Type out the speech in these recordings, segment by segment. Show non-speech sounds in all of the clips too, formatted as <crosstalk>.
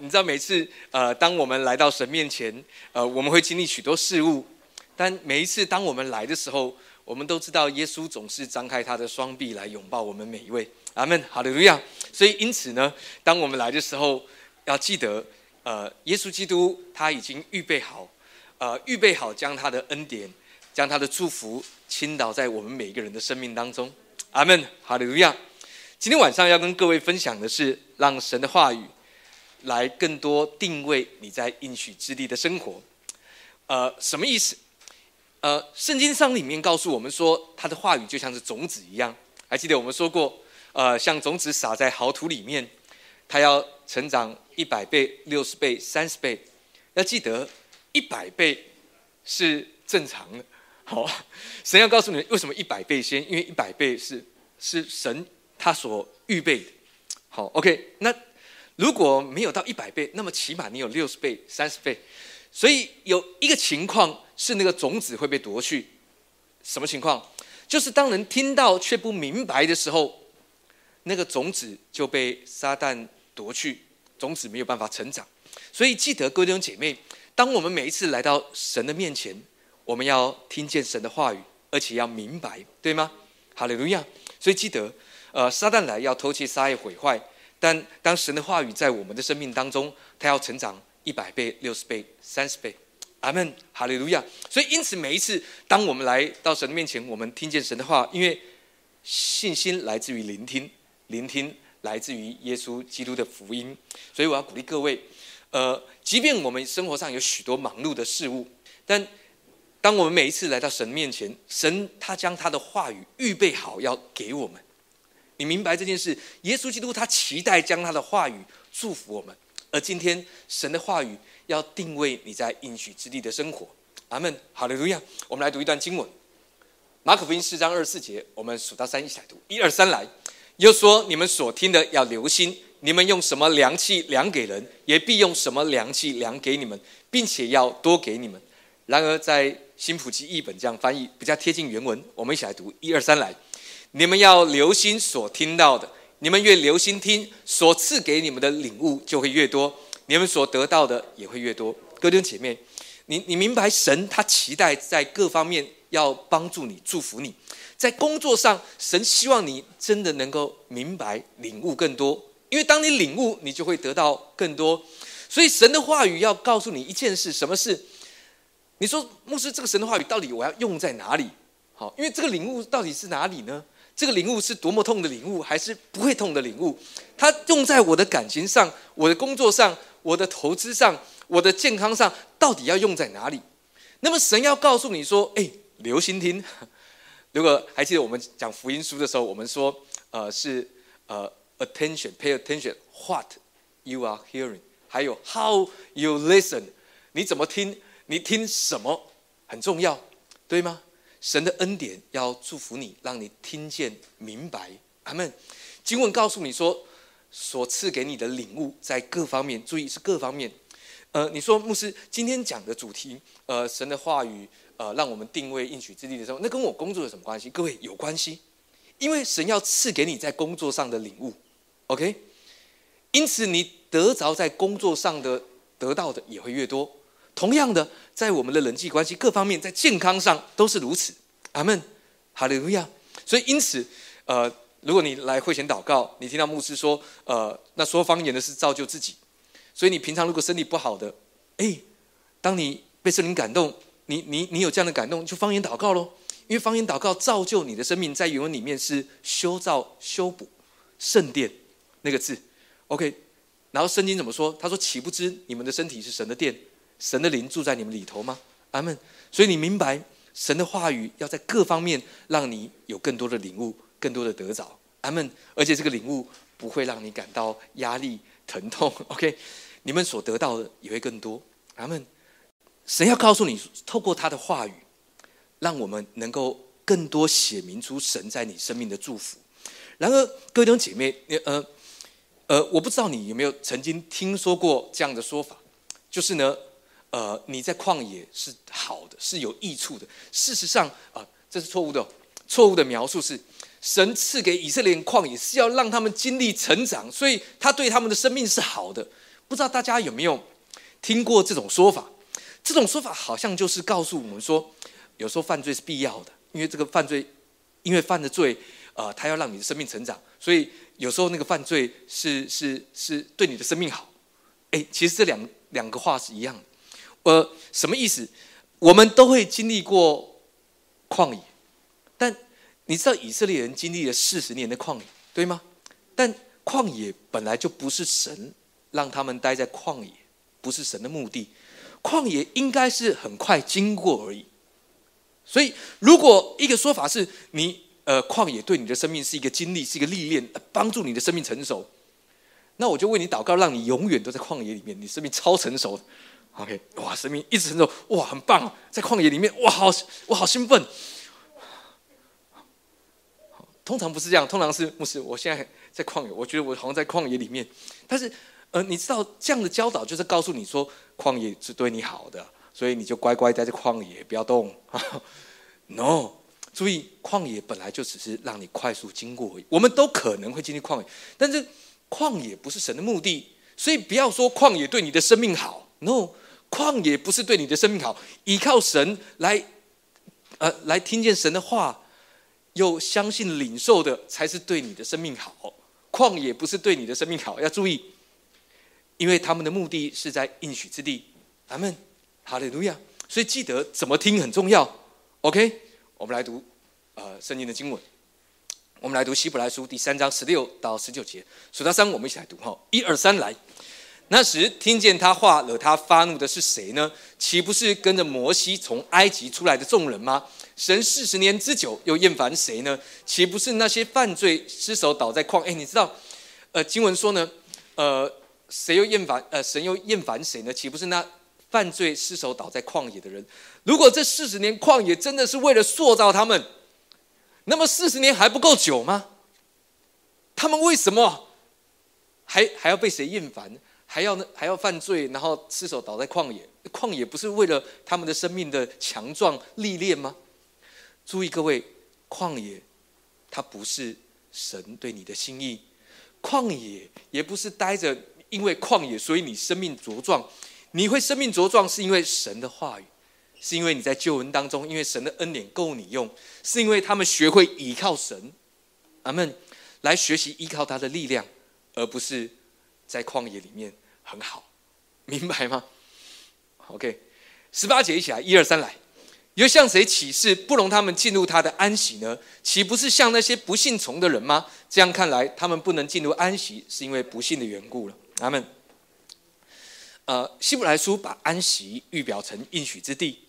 你知道每次呃，当我们来到神面前，呃，我们会经历许多事物，但每一次当我们来的时候，我们都知道耶稣总是张开他的双臂来拥抱我们每一位。阿门，哈利路亚。所以因此呢，当我们来的时候，要记得，呃，耶稣基督他已经预备好，呃，预备好将他的恩典、将他的祝福倾倒在我们每一个人的生命当中。阿门，哈利路亚。今天晚上要跟各位分享的是，让神的话语来更多定位你在应许之地的生活。呃，什么意思？呃，圣经上里面告诉我们说，他的话语就像是种子一样。还记得我们说过，呃，像种子撒在好土里面，它要成长一百倍、六十倍、三十倍。要记得，一百倍是正常的。好，神要告诉你为什么一百倍先，因为一百倍是是神。他所预备的，好，OK。那如果没有到一百倍，那么起码你有六十倍、三十倍。所以有一个情况是，那个种子会被夺去。什么情况？就是当人听到却不明白的时候，那个种子就被撒旦夺去，种子没有办法成长。所以记得各位弟兄姐妹，当我们每一次来到神的面前，我们要听见神的话语，而且要明白，对吗？哈利路亚。所以记得。呃，撒旦来要偷窃、杀害、毁坏，但当神的话语在我们的生命当中，他要成长一百倍、六十倍、三十倍。阿门，哈利路亚。所以，因此每一次当我们来到神面前，我们听见神的话，因为信心来自于聆听，聆听来自于耶稣基督的福音。所以，我要鼓励各位，呃，即便我们生活上有许多忙碌的事物，但当我们每一次来到神面前，神他将他的话语预备好要给我们。你明白这件事？耶稣基督他期待将他的话语祝福我们，而今天神的话语要定位你在应许之地的生活。阿门，好的，路亚。我们来读一段经文，马可福音四章二十四节，我们数到三一起来读，一二三来。又说：你们所听的要留心，你们用什么量器量给人，也必用什么量器量给你们，并且要多给你们。然而在新普及译本这样翻译比较贴近原文，我们一起来读，一二三来。你们要留心所听到的，你们越留心听，所赐给你们的领悟就会越多，你们所得到的也会越多。哥弟兄姐妹，你你明白神他期待在各方面要帮助你、祝福你，在工作上，神希望你真的能够明白、领悟更多，因为当你领悟，你就会得到更多。所以神的话语要告诉你一件事，什么事？你说牧师，这个神的话语到底我要用在哪里？好，因为这个领悟到底是哪里呢？这个领悟是多么痛的领悟，还是不会痛的领悟？它用在我的感情上、我的工作上、我的投资上、我的健康上，到底要用在哪里？那么神要告诉你说：“哎，留心听。<laughs> 如果还记得我们讲福音书的时候，我们说，呃，是呃，attention，pay attention，what you are hearing，还有 how you listen，你怎么听？你听什么很重要，对吗？”神的恩典要祝福你，让你听见明白。阿门。经文告诉你说，所赐给你的领悟在各方面，注意是各方面。呃，你说牧师今天讲的主题，呃，神的话语，呃，让我们定位应许之地的时候，那跟我工作有什么关系？各位有关系，因为神要赐给你在工作上的领悟。OK，因此你得着在工作上的得到的也会越多。同样的，在我们的人际关系各方面，在健康上都是如此。阿门，哈利路亚。所以因此，呃，如果你来会前祷告，你听到牧师说，呃，那说方言的是造就自己。所以你平常如果身体不好的，哎，当你被圣灵感动，你你你有这样的感动，就方言祷告喽。因为方言祷告造就你的生命，在原文里面是修造、修补圣殿那个字。OK，然后圣经怎么说？他说：“岂不知你们的身体是神的殿？”神的灵住在你们里头吗？阿门。所以你明白神的话语要在各方面让你有更多的领悟，更多的得着。阿门。而且这个领悟不会让你感到压力、疼痛。<laughs> OK，你们所得到的也会更多。阿门。神要告诉你，透过他的话语，让我们能够更多写明出神在你生命的祝福。然而，各位弟兄姐妹，呃呃，我不知道你有没有曾经听说过这样的说法，就是呢。呃，你在旷野是好的，是有益处的。事实上，啊，这是错误的，错误的描述是，神赐给以色列人旷野是要让他们经历成长，所以他对他们的生命是好的。不知道大家有没有听过这种说法？这种说法好像就是告诉我们说，有时候犯罪是必要的，因为这个犯罪，因为犯的罪，呃，他要让你的生命成长，所以有时候那个犯罪是是是对你的生命好。哎，其实这两两个话是一样的。呃，什么意思？我们都会经历过旷野，但你知道以色列人经历了四十年的旷野，对吗？但旷野本来就不是神让他们待在旷野，不是神的目的。旷野应该是很快经过而已。所以，如果一个说法是你呃旷野对你的生命是一个经历，是一个历练，帮助你的生命成熟，那我就为你祷告，让你永远都在旷野里面，你生命超成熟。OK，哇，生命一直成熟，哇，很棒，在旷野里面，哇，好，我好兴奋。通常不是这样，通常是牧师，我现在在旷野，我觉得我好像在旷野里面。但是，呃，你知道这样的教导就是告诉你说，旷野是对你好的，所以你就乖乖待在旷野，不要动。<laughs> No，注意，旷野本来就只是让你快速经过而已。我们都可能会经历旷野，但是旷野不是神的目的，所以不要说旷野对你的生命好。No。旷野不是对你的生命好，依靠神来，呃，来听见神的话，又相信领受的，才是对你的生命好。旷野不是对你的生命好，要注意，因为他们的目的是在应许之地。阿门，哈利路亚。所以记得怎么听很重要。OK，我们来读呃圣经的经文，我们来读希伯来书第三章十六到十九节，数到三，我们一起来读哈，一二三，来。那时听见他话惹他发怒的是谁呢？岂不是跟着摩西从埃及出来的众人吗？神四十年之久又厌烦谁呢？岂不是那些犯罪失手倒在旷？哎，你知道，呃，经文说呢，呃，谁又厌烦？呃，神又厌烦谁呢？岂不是那犯罪失手倒在旷野的人？如果这四十年旷野真的是为了塑造他们，那么四十年还不够久吗？他们为什么还还要被谁厌烦呢？还要呢？还要犯罪，然后失手倒在旷野。旷野不是为了他们的生命的强壮历练吗？注意各位，旷野它不是神对你的心意，旷野也不是待着，因为旷野所以你生命茁壮。你会生命茁壮，是因为神的话语，是因为你在救恩当中，因为神的恩典够你用，是因为他们学会依靠神，阿门，来学习依靠他的力量，而不是在旷野里面。很好，明白吗？OK，十八节一起来，一二三来。又向谁起誓不容他们进入他的安息呢？岂不是像那些不信从的人吗？这样看来，他们不能进入安息，是因为不信的缘故了。他们，呃，希伯来书把安息预表成应许之地，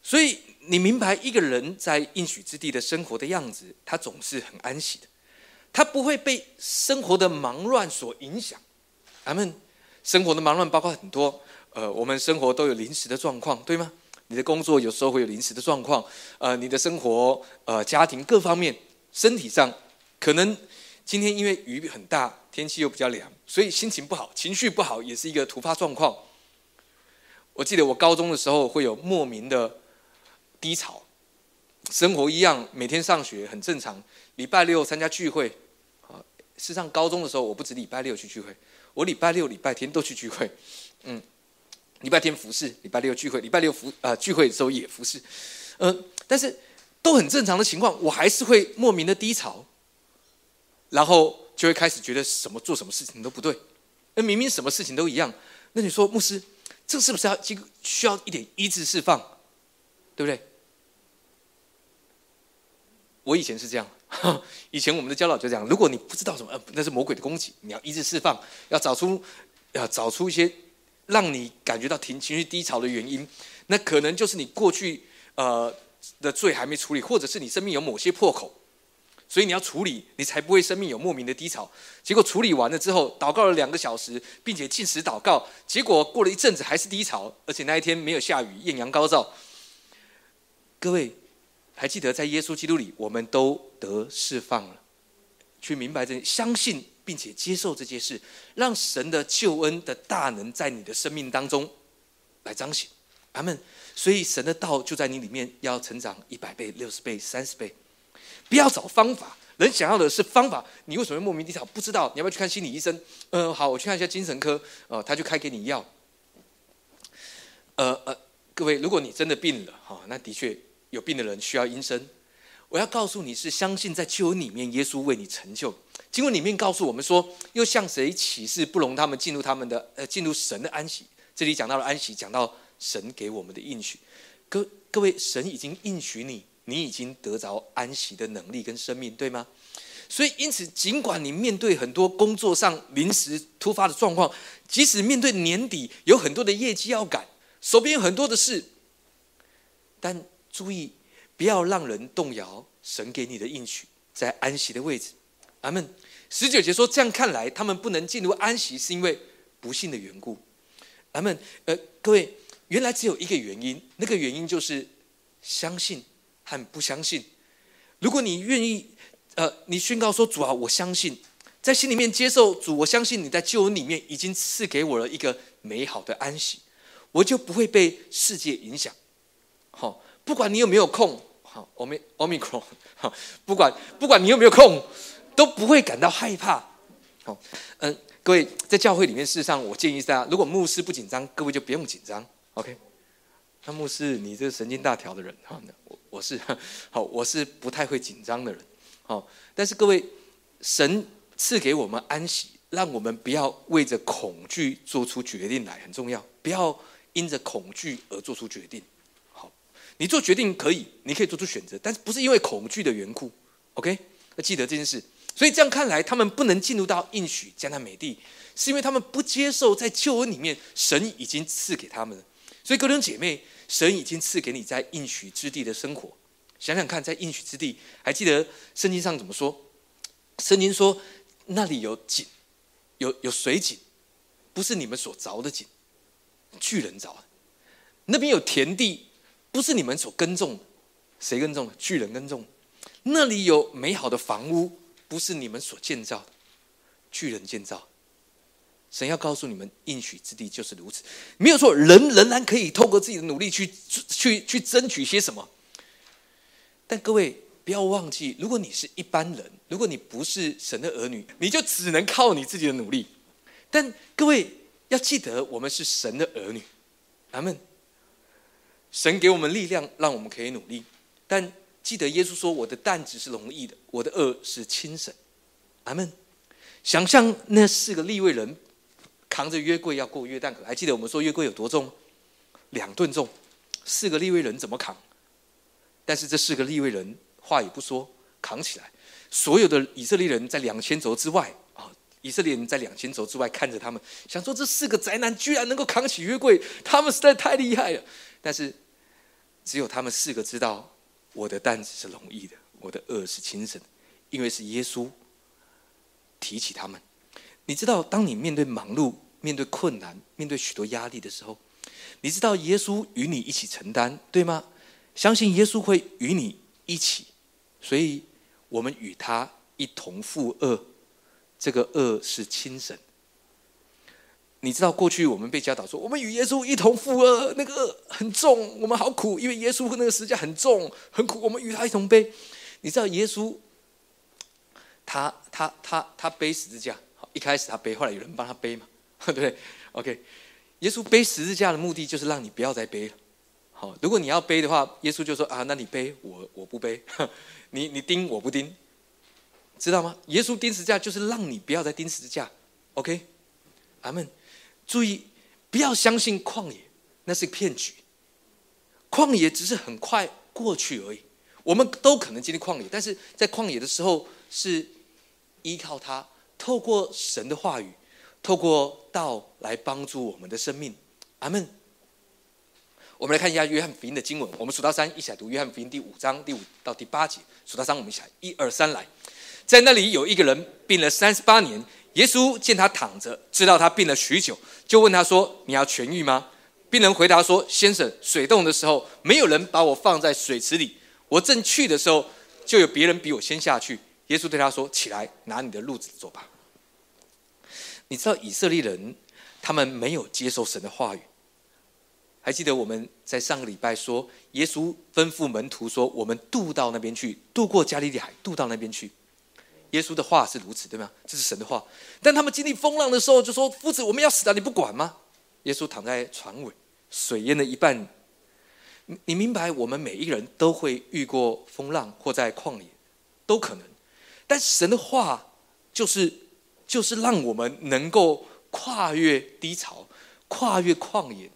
所以你明白一个人在应许之地的生活的样子，他总是很安息的，他不会被生活的忙乱所影响。咱们。生活的忙乱包括很多，呃，我们生活都有临时的状况，对吗？你的工作有时候会有临时的状况，呃，你的生活、呃，家庭各方面，身体上可能今天因为雨很大，天气又比较凉，所以心情不好，情绪不好也是一个突发状况。我记得我高中的时候会有莫名的低潮，生活一样，每天上学很正常，礼拜六参加聚会，啊，事实上高中的时候我不止礼拜六去聚会。我礼拜六、礼拜天都去聚会，嗯，礼拜天服侍，礼拜六聚会，礼拜六服啊聚会的时候也服侍，嗯，但是都很正常的情况，我还是会莫名的低潮，然后就会开始觉得什么做什么事情都不对，那明明什么事情都一样，那你说牧师，这是不是要这个需要一点医治释放，对不对？我以前是这样。<laughs> 以前我们的教导就这样：如果你不知道什么，呃那是魔鬼的攻击，你要一直释放，要找出，要找出一些让你感觉到情情绪低潮的原因。那可能就是你过去呃的罪还没处理，或者是你生命有某些破口，所以你要处理，你才不会生命有莫名的低潮。结果处理完了之后，祷告了两个小时，并且进食祷告，结果过了一阵子还是低潮，而且那一天没有下雨，艳阳高照。各位。还记得在耶稣基督里，我们都得释放了，去明白这相信并且接受这件事，让神的救恩的大能在你的生命当中来彰显。阿门。所以神的道就在你里面，要成长一百倍、六十倍、三十倍。不要找方法，人想要的是方法。你为什么莫名其妙？不知道，你要不要去看心理医生？嗯，好，我去看一下精神科。哦，他就开给你药。呃呃，各位，如果你真的病了，哈，那的确有病的人需要医生。我要告诉你是相信在救恩里面，耶稣为你成就。经文里面告诉我们说，又向谁启示不容他们进入他们的呃进入神的安息？这里讲到了安息，讲到神给我们的应许。各各位，神已经应许你，你已经得着安息的能力跟生命，对吗？所以，因此，尽管你面对很多工作上临时突发的状况，即使面对年底有很多的业绩要赶，手边有很多的事，但注意不要让人动摇神给你的应许在安息的位置。阿门。十九节说：“这样看来，他们不能进入安息，是因为不幸的缘故。”阿门。呃，各位，原来只有一个原因，那个原因就是相信和不相信。如果你愿意，呃，你宣告说：“主啊，我相信，在心里面接受主，我相信你在救恩里面已经赐给我了一个美好的安息，我就不会被世界影响。”好，不管你有没有空，好，欧米欧米克，好，不管不管你有没有空。都不会感到害怕。好，嗯，各位在教会里面，事实上，我建议大家，如果牧师不紧张，各位就不用紧张。OK？那牧师，你这个神经大条的人，哈，我我是 <laughs> 好，我是不太会紧张的人。好，但是各位，神赐给我们安息，让我们不要为着恐惧做出决定来，很重要。不要因着恐惧而做出决定。你做决定可以，你可以做出选择，但是不是因为恐惧的缘故。OK？要记得这件事。所以这样看来，他们不能进入到应许迦南美地，是因为他们不接受在救恩里面神已经赐给他们。所以，各位姐妹，神已经赐给你在应许之地的生活。想想看，在应许之地，还记得圣经上怎么说？圣经说那里有井，有有水井，不是你们所凿的井，巨人凿的。那边有田地，不是你们所耕种的，谁耕种的？巨人耕种。那里有美好的房屋。不是你们所建造的，巨人建造。神要告诉你们，应许之地就是如此，没有错。人仍然可以透过自己的努力去去去争取些什么。但各位不要忘记，如果你是一般人，如果你不是神的儿女，你就只能靠你自己的努力。但各位要记得，我们是神的儿女，阿门。神给我们力量，让我们可以努力，但。记得耶稣说：“我的担子是容易的，我的恶是轻省。”阿门。想象那四个立位人扛着约柜要过约旦河，还记得我们说约柜有多重？两吨重。四个立位人怎么扛？但是这四个立位人话也不说，扛起来。所有的以色列人在两千轴之外啊，以色列人在两千轴之外看着他们，想说这四个宅男居然能够扛起约柜，他们实在太厉害了。但是只有他们四个知道。我的担子是容易的，我的恶是轻省，因为是耶稣提起他们。你知道，当你面对忙碌、面对困难、面对许多压力的时候，你知道耶稣与你一起承担，对吗？相信耶稣会与你一起，所以我们与他一同负恶，这个恶是轻省。你知道过去我们被教导说，我们与耶稣一同负恶，那个很重，我们好苦，因为耶稣那个十字架很重很苦，我们与他一同背。你知道耶稣，他他他他背十字架，一开始他背，后来有人帮他背嘛，<laughs> 对不对？OK，耶稣背十字架的目的就是让你不要再背了。好，如果你要背的话，耶稣就说啊，那你背，我我不背，<laughs> 你你钉我不钉，知道吗？耶稣钉十字架就是让你不要再钉十字架。OK，阿门。注意，不要相信旷野，那是骗局。旷野只是很快过去而已，我们都可能经历旷野，但是在旷野的时候是依靠他，透过神的话语，透过道来帮助我们的生命。阿门。我们来看一下约翰福音的经文，我们数到三，一起来读约翰福音第五章第五到第八节。数到三，我们一起来，一二三，来。在那里有一个人病了三十八年。耶稣见他躺着，知道他病了许久，就问他说：“你要痊愈吗？”病人回答说：“先生，水冻的时候，没有人把我放在水池里。我正去的时候，就有别人比我先下去。”耶稣对他说：“起来，拿你的褥子走吧。”你知道以色列人他们没有接受神的话语。还记得我们在上个礼拜说，耶稣吩咐门徒说：“我们渡到那边去，渡过加利利海，渡到那边去。”耶稣的话是如此，对吗？这是神的话。但他们经历风浪的时候，就说：“夫子，我们要死了，你不管吗？”耶稣躺在船尾，水淹了一半。你明白，我们每一个人都会遇过风浪，或在旷野，都可能。但神的话，就是就是让我们能够跨越低潮，跨越旷野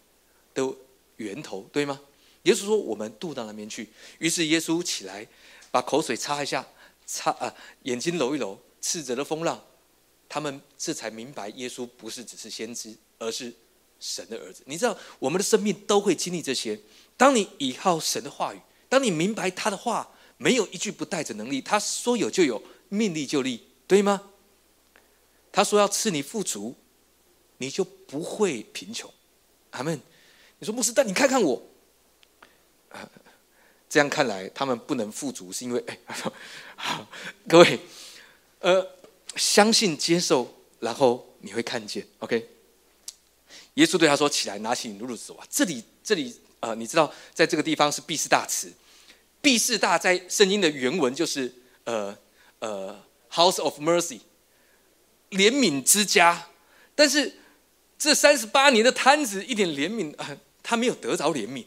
的源头，对吗？耶稣说：“我们渡到那边去。”于是耶稣起来，把口水擦一下，擦啊，眼睛揉一揉，斥责的风浪。他们这才明白，耶稣不是只是先知，而是神的儿子。你知道，我们的生命都会经历这些。当你依靠神的话语，当你明白他的话没有一句不带着能力，他说有就有，命立就立，对吗？他说要赐你富足，你就不会贫穷。阿门。你说牧师，但你看看我。这样看来，他们不能富足，是因为哎，<laughs> 各位，呃，相信接受，然后你会看见。OK，耶稣对他说：“起来，拿起你的褥子走啊！”这里，这里，呃，你知道，在这个地方是必士大词。必士大在圣经的原文就是呃呃，House of Mercy，怜悯之家。但是这三十八年的摊子一点怜悯啊，他没有得着怜悯。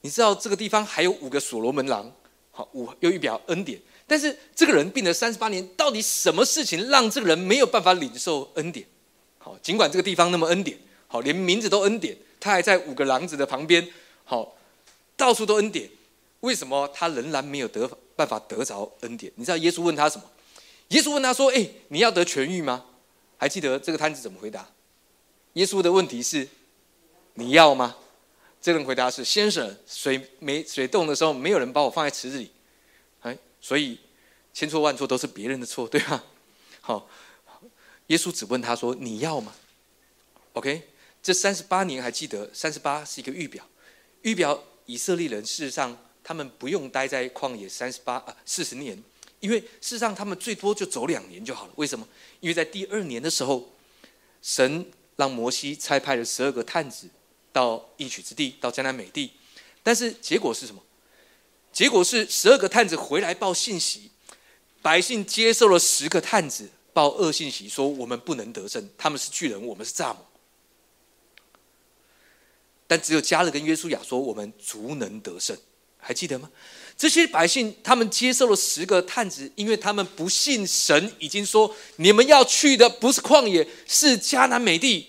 你知道这个地方还有五个所罗门郎，好五又一表恩典。但是这个人病了三十八年，到底什么事情让这个人没有办法领受恩典？好，尽管这个地方那么恩典，好连名字都恩典，他还在五个狼子的旁边，好到处都恩典，为什么他仍然没有得办法得着恩典？你知道耶稣问他什么？耶稣问他说：“哎，你要得痊愈吗？”还记得这个摊子怎么回答？耶稣的问题是：你要吗？这人回答是：“先生，水没水冻的时候，没有人把我放在池子里，哎，所以千错万错都是别人的错，对吧？”好，耶稣只问他说：“你要吗？”OK，这三十八年还记得，三十八是一个预表，预表以色列人事实上他们不用待在旷野三十八啊四十年，因为事实上他们最多就走两年就好了。为什么？因为在第二年的时候，神让摩西差派了十二个探子。到应许之地，到迦南美地，但是结果是什么？结果是十二个探子回来报信息，百姓接受了十个探子报恶信息，说我们不能得胜，他们是巨人，我们是蚱蜢。但只有加勒跟约书亚说我们足能得胜，还记得吗？这些百姓他们接受了十个探子，因为他们不信神已经说你们要去的不是旷野，是迦南美地，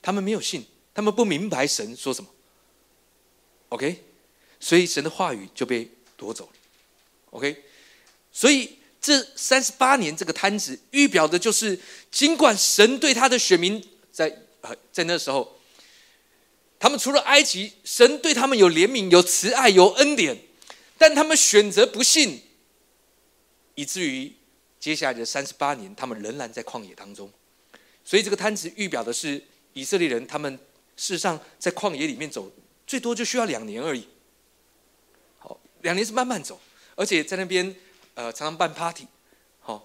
他们没有信。他们不明白神说什么，OK，所以神的话语就被夺走了，OK，所以这三十八年这个摊子预表的就是，尽管神对他的选民在呃在那时候，他们除了埃及，神对他们有怜悯、有慈爱、有恩典，但他们选择不信，以至于接下来的三十八年，他们仍然在旷野当中。所以这个摊子预表的是以色列人他们。事实上，在旷野里面走，最多就需要两年而已。好，两年是慢慢走，而且在那边，呃，常常办 party，好，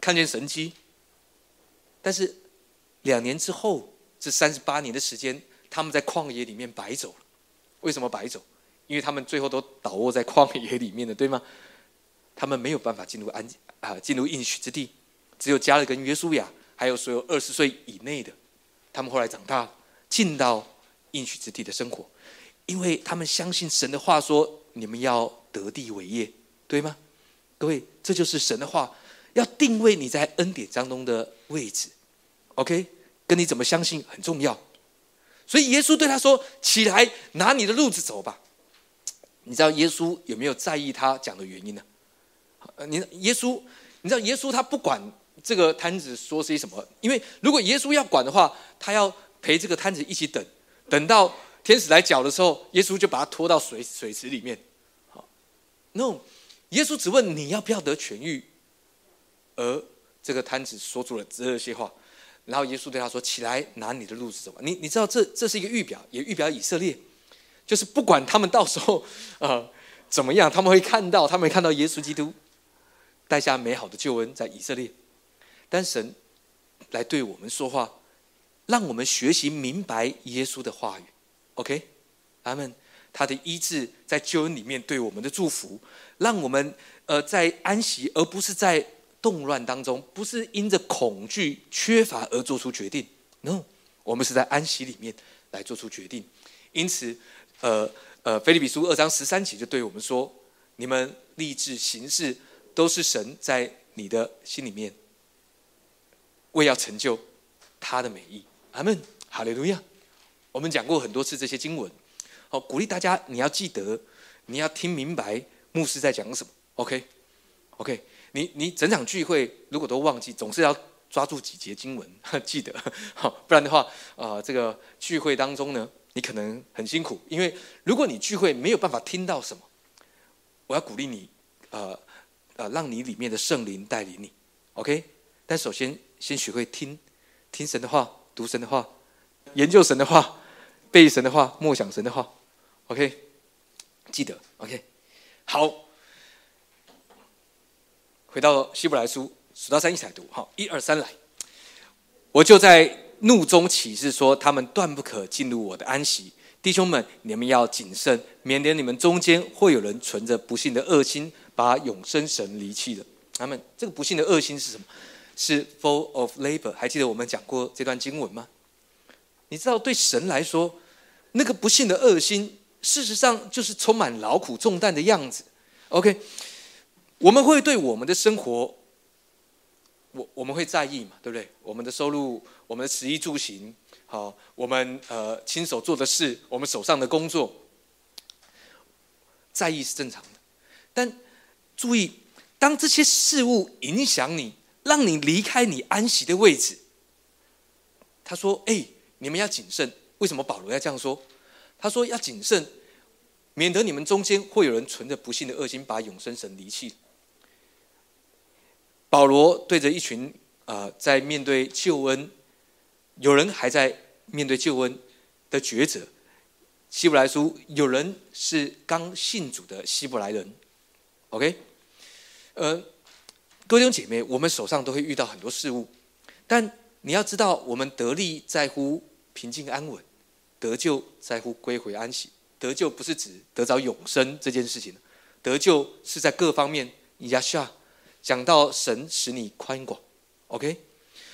看见神迹。但是两年之后，这三十八年的时间，他们在旷野里面白走了。为什么白走？因为他们最后都倒卧在旷野里面的，对吗？他们没有办法进入安啊，进入应许之地，只有加勒跟约书亚，还有所有二十岁以内的。他们后来长大，进到应许之地的生活，因为他们相信神的话，说你们要得地为业，对吗？各位，这就是神的话，要定位你在恩典当中的位置。OK，跟你怎么相信很重要。所以耶稣对他说：“起来，拿你的路子走吧。”你知道耶稣有没有在意他讲的原因呢？你耶稣，你知道耶稣他不管。这个摊子说些什么？因为如果耶稣要管的话，他要陪这个摊子一起等，等到天使来搅的时候，耶稣就把他拖到水水池里面。好，no，耶稣只问你要不要得痊愈，而这个摊子说出了这些话，然后耶稣对他说：“起来，拿你的路子走吧。”你你知道这这是一个预表，也预表以色列，就是不管他们到时候啊怎么样，他们会看到，他们看到耶稣基督带下美好的救恩在以色列。但神来对我们说话，让我们学习明白耶稣的话语。OK，阿门。他的医治在救恩里面对我们的祝福，让我们呃在安息，而不是在动乱当中，不是因着恐惧缺乏而做出决定。No，我们是在安息里面来做出决定。因此，呃呃，菲利比书二章十三节就对我们说：你们立志行事，都是神在你的心里面，为要成就他的美意。阿门，哈利路亚。我们讲过很多次这些经文，好鼓励大家，你要记得，你要听明白牧师在讲什么。OK，OK，你你整场聚会如果都忘记，总是要抓住几节经文 <laughs> 记得，好，不然的话，啊，这个聚会当中呢，你可能很辛苦，因为如果你聚会没有办法听到什么，我要鼓励你，呃呃，让你里面的圣灵带领你。OK，但首先先学会听，听神的话，读神的话，研究神的话。背神的话，默想神的话，OK，记得 OK，好，回到希伯来书，数到三一起来读，好，一二三来，我就在怒中起誓说，他们断不可进入我的安息。弟兄们，你们要谨慎，免得你们中间会有人存着不幸的恶心，把永生神离弃了。他们这个不幸的恶心是什么？是 full of labor。还记得我们讲过这段经文吗？你知道，对神来说。那个不幸的恶心，事实上就是充满劳苦重担的样子。OK，我们会对我们的生活，我我们会在意嘛，对不对？我们的收入，我们的食衣住行，好，我们呃亲手做的事，我们手上的工作，在意是正常的。但注意，当这些事物影响你，让你离开你安息的位置，他说：“哎，你们要谨慎。”为什么保罗要这样说？他说要谨慎，免得你们中间会有人存着不幸的恶心，把永生神离弃。保罗对着一群啊，在面对救恩，有人还在面对救恩的抉择。希伯来书有人是刚信主的希伯来人，OK？呃，各位弟兄姐妹，我们手上都会遇到很多事物，但你要知道，我们得力在乎平静安稳。得救在乎归回安息，得救不是指得着永生这件事情，得救是在各方面。亚下讲到神使你宽广，OK，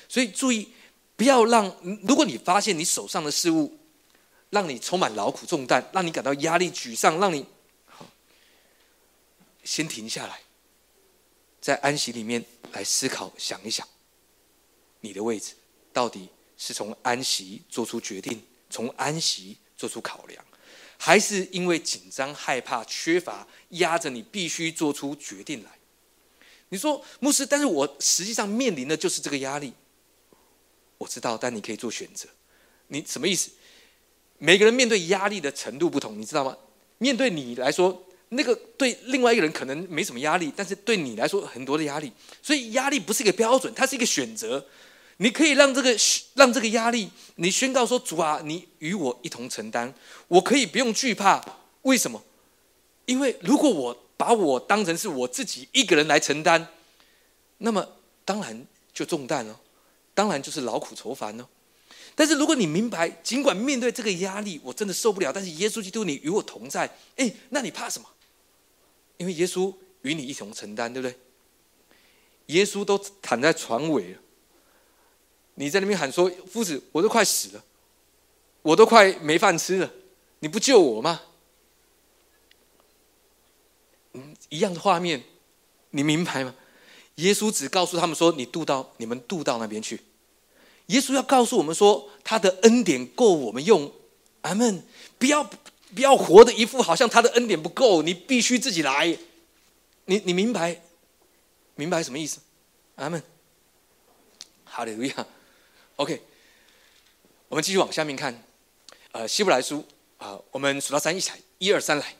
所以注意不要让，如果你发现你手上的事物让你充满劳苦重担，让你感到压力沮丧，让你先停下来，在安息里面来思考想一想，你的位置到底是从安息做出决定。从安息做出考量，还是因为紧张、害怕、缺乏压着你，必须做出决定来？你说牧师，但是我实际上面临的就是这个压力。我知道，但你可以做选择。你什么意思？每个人面对压力的程度不同，你知道吗？面对你来说，那个对另外一个人可能没什么压力，但是对你来说很多的压力。所以压力不是一个标准，它是一个选择。你可以让这个让这个压力，你宣告说：“主啊，你与我一同承担，我可以不用惧怕。为什么？因为如果我把我当成是我自己一个人来承担，那么当然就重担了，当然就是劳苦愁烦了。但是如果你明白，尽管面对这个压力，我真的受不了，但是耶稣基督你与我同在，哎，那你怕什么？因为耶稣与你一同承担，对不对？耶稣都躺在床尾了。”你在那边喊说：“夫子，我都快死了，我都快没饭吃了，你不救我吗？”嗯，一样的画面，你明白吗？耶稣只告诉他们说：“你渡到你们渡到那边去。”耶稣要告诉我们说：“他的恩典够我们用。”阿门！不要不要活的一副好像他的恩典不够，你必须自己来。你你明白明白什么意思？阿门！哈利路亚！OK，我们继续往下面看，呃，希伯来书啊，我们数到三一起来，一二三来，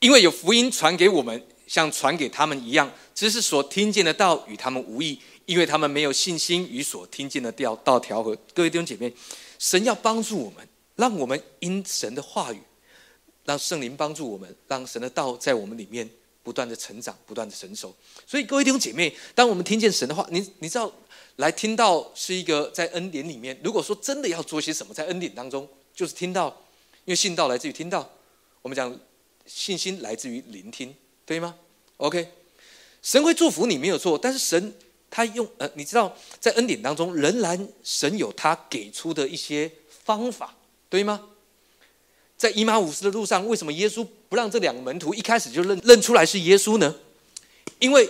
因为有福音传给我们，像传给他们一样，只是所听见的道与他们无异，因为他们没有信心与所听见的调道调和。各位弟兄姐妹，神要帮助我们，让我们因神的话语，让圣灵帮助我们，让神的道在我们里面不断的成长，不断的成熟。所以，各位弟兄姐妹，当我们听见神的话，你你知道。来听到是一个在恩典里面。如果说真的要做些什么，在恩典当中，就是听到，因为信道来自于听到。我们讲信心来自于聆听，对吗？OK，神会祝福你没有错，但是神他用呃，你知道在恩典当中，仍然神有他给出的一些方法，对吗？在以马五斯的路上，为什么耶稣不让这两个门徒一开始就认认出来是耶稣呢？因为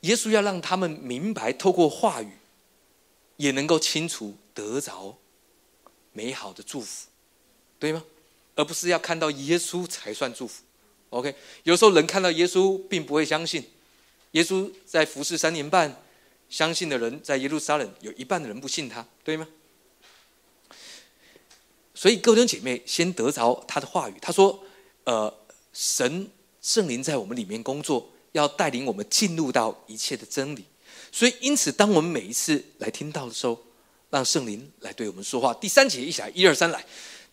耶稣要让他们明白，透过话语也能够清楚得着美好的祝福，对吗？而不是要看到耶稣才算祝福。OK，有时候人看到耶稣并不会相信。耶稣在服侍三年半，相信的人在耶路撒冷有一半的人不信他，对吗？所以各位弟兄姐妹，先得着他的话语。他说：“呃，神圣灵在我们里面工作，要带领我们进入到一切的真理。所以，因此，当我们每一次来听到的时候，让圣灵来对我们说话。第三节一起来，一二三来。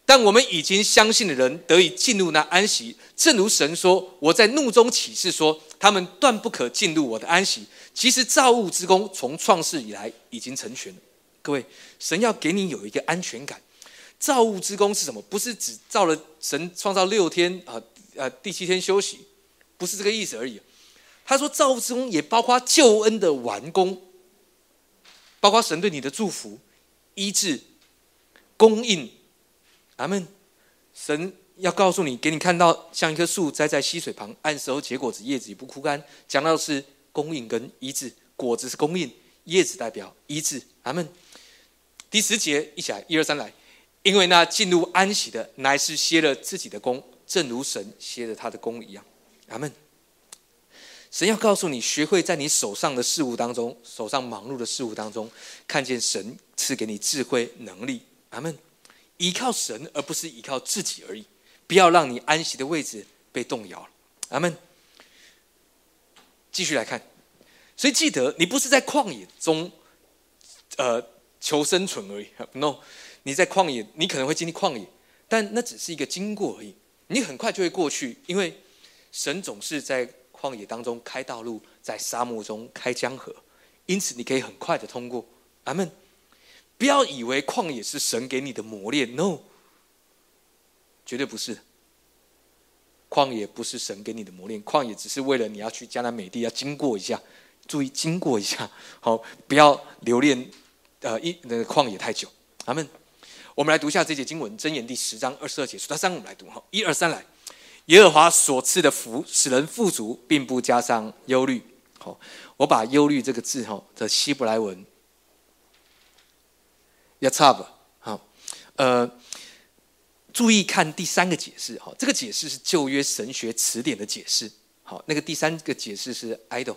但我们已经相信的人得以进入那安息，正如神说：我在怒中起誓说，他们断不可进入我的安息。其实造物之功从创世以来已经成全了。各位，神要给你有一个安全感。”造物之功是什么？不是只造了神创造六天啊，呃，第七天休息，不是这个意思而已。他说造物之功也包括救恩的完工，包括神对你的祝福、医治、供应。阿门。神要告诉你，给你看到像一棵树栽在溪水旁，按时候结果子，叶子也不枯干。讲到是供应跟医治，果子是供应，叶子代表医治。阿门。第十节一起来，一二三来。因为那进入安息的，乃是歇了自己的功，正如神歇了他的功一样。阿门。神要告诉你，学会在你手上的事物当中，手上忙碌的事物当中，看见神赐给你智慧能力。阿门。依靠神，而不是依靠自己而已。不要让你安息的位置被动摇了。阿门。继续来看，所以记得，你不是在旷野中，呃，求生存而已。No。你在旷野，你可能会经历旷野，但那只是一个经过而已。你很快就会过去，因为神总是在旷野当中开道路，在沙漠中开江河，因此你可以很快的通过。阿门。不要以为旷野是神给你的磨练，no，绝对不是。旷野不是神给你的磨练，旷野只是为了你要去迦南美地，要经过一下，注意经过一下，好，不要留恋呃一那个旷野太久。阿门。我们来读一下这节经文，箴言第十章二十二节，数到三，我们来读哈，一二三来。耶和华所赐的福使人富足，并不加上忧虑。好，我把忧虑这个字哈的希伯来文 y a t a b 好，呃，注意看第三个解释哈，这个解释是旧约神学词典的解释。好，那个第三个解释是 idol，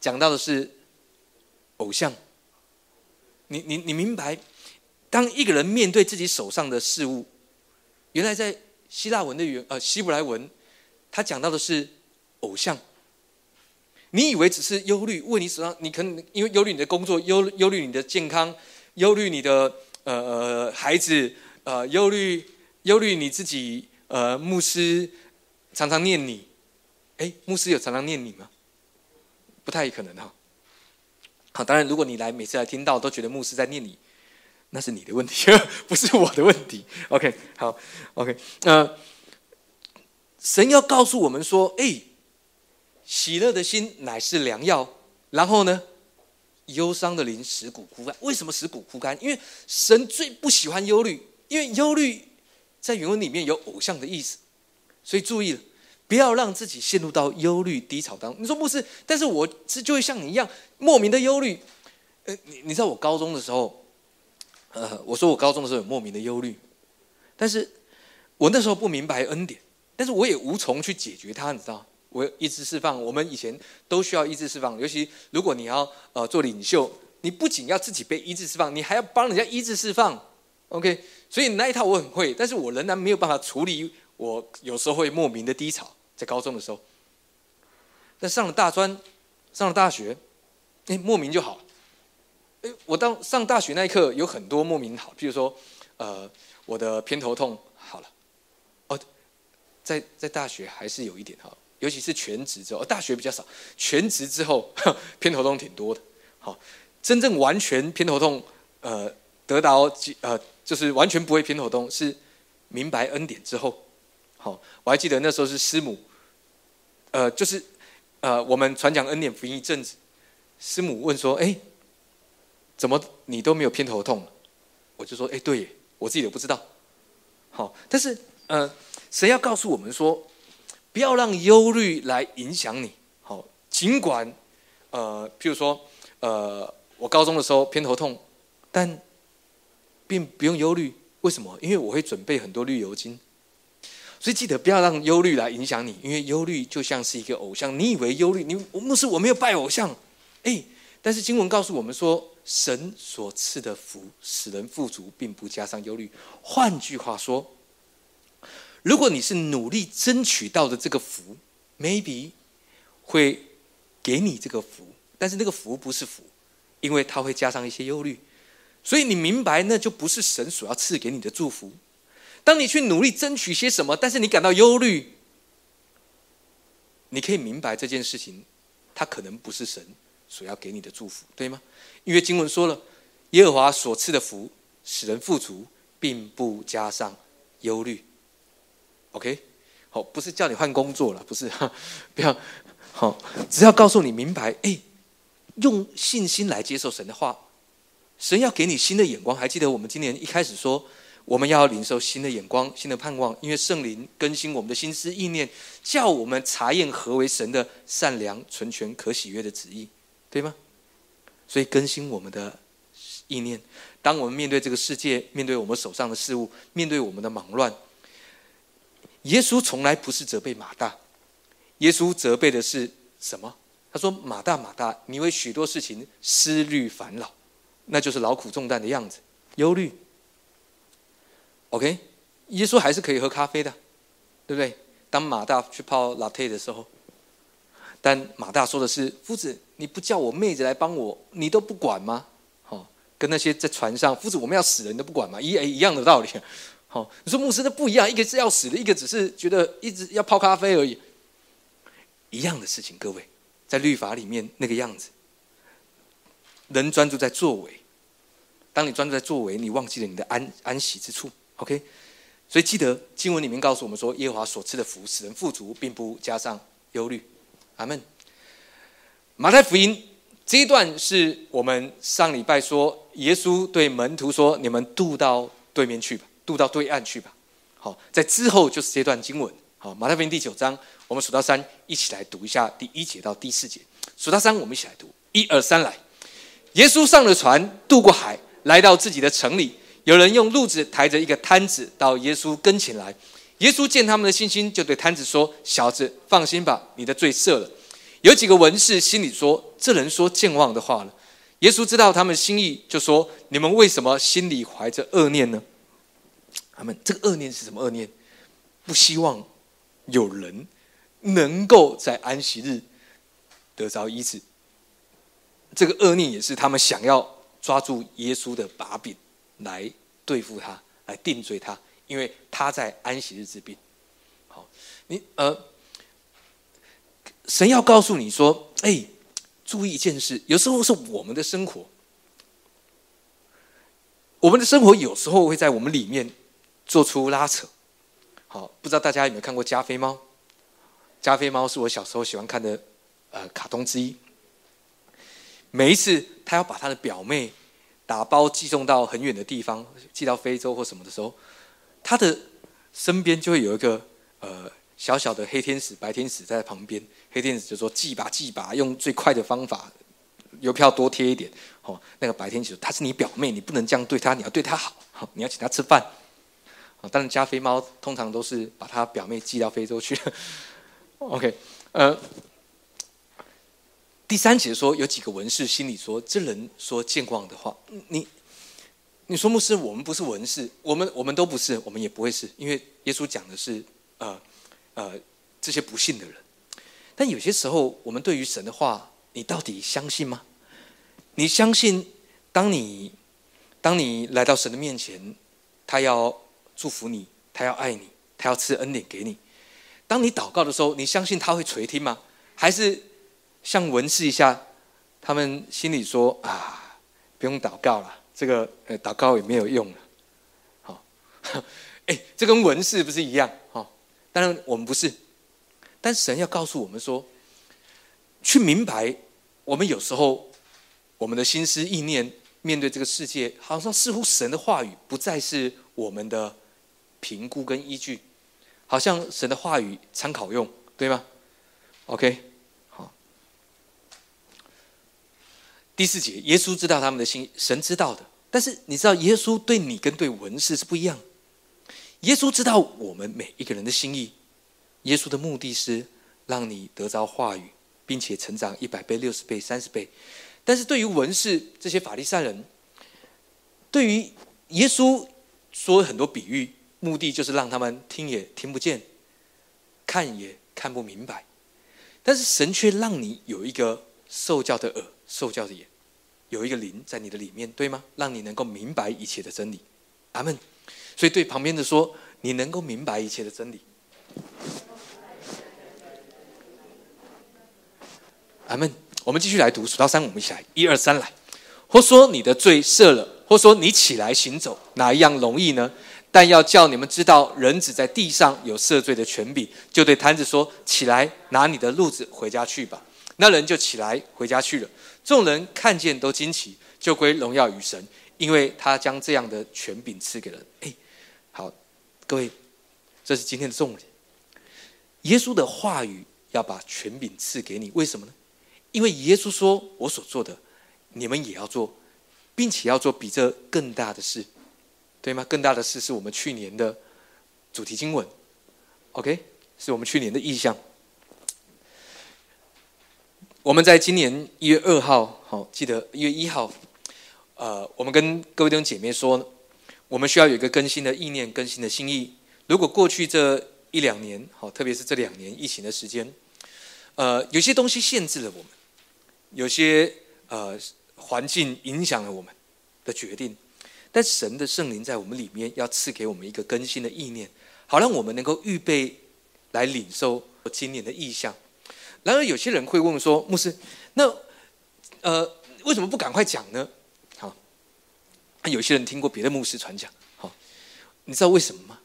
讲到的是偶像。你你你明白？当一个人面对自己手上的事物，原来在希腊文的原呃希伯来文，他讲到的是偶像。你以为只是忧虑，问你手上，你可能因为忧虑你的工作，忧忧虑你的健康，忧虑你的呃呃孩子，呃忧虑忧虑你自己，呃牧师常常念你，哎，牧师有常常念你吗？不太可能哈。好，当然如果你来每次来听到都觉得牧师在念你。那是你的问题，<laughs> 不是我的问题。OK，好，OK，呃，神要告诉我们说，哎，喜乐的心乃是良药。然后呢，忧伤的灵使骨枯干。为什么使骨枯干？因为神最不喜欢忧虑，因为忧虑在原文里面有偶像的意思。所以注意了，不要让自己陷入到忧虑低潮当中。你说不是？但是我是就会像你一样莫名的忧虑。呃，你你知道我高中的时候。呃，我说我高中的时候有莫名的忧虑，但是我那时候不明白恩典，但是我也无从去解决它，你知道？我意志释放，我们以前都需要意志释放，尤其如果你要呃做领袖，你不仅要自己被意志释放，你还要帮人家意志释放，OK？所以那一套我很会，但是我仍然没有办法处理，我有时候会莫名的低潮，在高中的时候，但上了大专，上了大学，哎，莫名就好。哎，我当上大学那一刻有很多莫名好，譬如说，呃，我的偏头痛好了，哦，在在大学还是有一点哈，尤其是全职之后，大学比较少，全职之后偏头痛挺多的。好，真正完全偏头痛，呃，得到呃，就是完全不会偏头痛，是明白恩典之后，好，我还记得那时候是师母，呃，就是呃，我们传讲恩典福音一阵子，师母问说：“哎，怎么你都没有偏头痛？”我就说：“哎，对，我自己都不知道。”好，但是呃，神要告诉我们说，不要让忧虑来影响你。好，尽管呃，譬如说呃，我高中的时候偏头痛，但并不用忧虑。为什么？因为我会准备很多绿油精。所以记得不要让忧虑来影响你，因为忧虑就像是一个偶像。你以为忧虑，你牧师我没有拜偶像，哎，但是经文告诉我们说，神所赐的福使人富足，并不加上忧虑。换句话说，如果你是努力争取到的这个福，maybe 会给你这个福，但是那个福不是福，因为它会加上一些忧虑。所以你明白，那就不是神所要赐给你的祝福。当你去努力争取些什么，但是你感到忧虑，你可以明白这件事情，它可能不是神所要给你的祝福，对吗？因为经文说了，耶和华所赐的福使人富足，并不加上忧虑。OK，好，不是叫你换工作了，不是，不要，好，只要告诉你明白，哎，用信心来接受神的话，神要给你新的眼光。还记得我们今年一开始说。我们要领受新的眼光、新的盼望，因为圣灵更新我们的心思意念，叫我们查验何为神的善良、纯全、可喜悦的旨意，对吗？所以更新我们的意念。当我们面对这个世界，面对我们手上的事物，面对我们的忙乱，耶稣从来不是责备马大，耶稣责备的是什么？他说：“马大，马大，你为许多事情思虑烦恼，那就是劳苦重担的样子，忧虑。” OK，耶稣还是可以喝咖啡的，对不对？当马大去泡 latte 的时候，但马大说的是：“夫子，你不叫我妹子来帮我，你都不管吗？”好，跟那些在船上，夫子我们要死了，你都不管吗？一一样的道理。好，你说牧师那不一样，一个是要死的，一个只是觉得一直要泡咖啡而已，一样的事情。各位，在律法里面那个样子，人专注在作为，当你专注在作为，你忘记了你的安安息之处。OK，所以记得经文里面告诉我们说，耶和华所赐的福使人富足，并不加上忧虑。阿门。马太福音这一段是我们上礼拜说，耶稣对门徒说：“你们渡到对面去吧，渡到对岸去吧。”好，在之后就是这段经文。好，马太福音第九章，我们数到三，一起来读一下第一节到第四节。数到三，我们一起来读。一二三，来。耶稣上了船，渡过海，来到自己的城里。有人用褥子抬着一个摊子到耶稣跟前来，耶稣见他们的信心，就对摊子说：“小子，放心吧，你的罪赦了。”有几个文士心里说：“这人说健忘的话了。”耶稣知道他们心意，就说：“你们为什么心里怀着恶念呢？”他们这个恶念是什么恶念？不希望有人能够在安息日得着医治。这个恶念也是他们想要抓住耶稣的把柄。来对付他，来定罪他，因为他在安息日治病。好，你呃，神要告诉你说，哎，注意一件事，有时候是我们的生活，我们的生活有时候会在我们里面做出拉扯。好，不知道大家有没有看过加菲猫？加菲猫是我小时候喜欢看的呃卡通之一。每一次他要把他的表妹。打包寄送到很远的地方，寄到非洲或什么的时候，他的身边就会有一个呃小小的黑天使、白天使在旁边。黑天使就说：“寄吧，寄吧，用最快的方法，邮票多贴一点。”哦，那个白天使说：“她是你表妹，你不能这样对她，你要对她好，你要请她吃饭。”啊，当然加菲猫通常都是把他表妹寄到非洲去。<laughs> OK，呃。第三节说，有几个文士心里说：“这人说健忘的话。”你，你说牧师，我们不是文士，我们我们都不是，我们也不会是，因为耶稣讲的是呃呃这些不信的人。但有些时候，我们对于神的话，你到底相信吗？你相信，当你当你来到神的面前，他要祝福你，他要爱你，他要赐恩典给你。当你祷告的时候，你相信他会垂听吗？还是？像文士一下，他们心里说：“啊，不用祷告了，这个呃祷告也没有用了。”好，<laughs> 哎，这跟文士不是一样？哈，当然我们不是，但神要告诉我们说，去明白，我们有时候我们的心思意念面对这个世界，好像似乎神的话语不再是我们的评估跟依据，好像神的话语参考用，对吗？OK，好。第四节，耶稣知道他们的心，神知道的。但是你知道，耶稣对你跟对文士是不一样。耶稣知道我们每一个人的心意。耶稣的目的是让你得着话语，并且成长一百倍、六十倍、三十倍。但是对于文士这些法利赛人，对于耶稣说很多比喻，目的就是让他们听也听不见，看也看不明白。但是神却让你有一个受教的耳、受教的眼。有一个灵在你的里面，对吗？让你能够明白一切的真理，阿门。所以对旁边的说，你能够明白一切的真理，阿门。我们继续来读，数到三，我们一起来，一二三，来。或说你的罪赦了，或说你起来行走，哪一样容易呢？但要叫你们知道，人只在地上有赦罪的权柄，就对摊子说：起来，拿你的褥子回家去吧。那人就起来回家去了。众人看见都惊奇，就归荣耀与神，因为他将这样的权柄赐给了。哎，好，各位，这是今天的重点。耶稣的话语要把权柄赐给你，为什么呢？因为耶稣说：“我所做的，你们也要做，并且要做比这更大的事，对吗？更大的事是我们去年的主题经文，OK，是我们去年的意向。”我们在今年一月二号，好记得一月一号，呃，我们跟各位弟兄姐妹说，我们需要有一个更新的意念、更新的心意。如果过去这一两年，好，特别是这两年疫情的时间，呃，有些东西限制了我们，有些呃环境影响了我们的决定，但神的圣灵在我们里面要赐给我们一个更新的意念，好让我们能够预备来领受今年的意象。然而，有些人会问说：“牧师，那呃，为什么不赶快讲呢？”好，有些人听过别的牧师传讲，好，你知道为什么吗？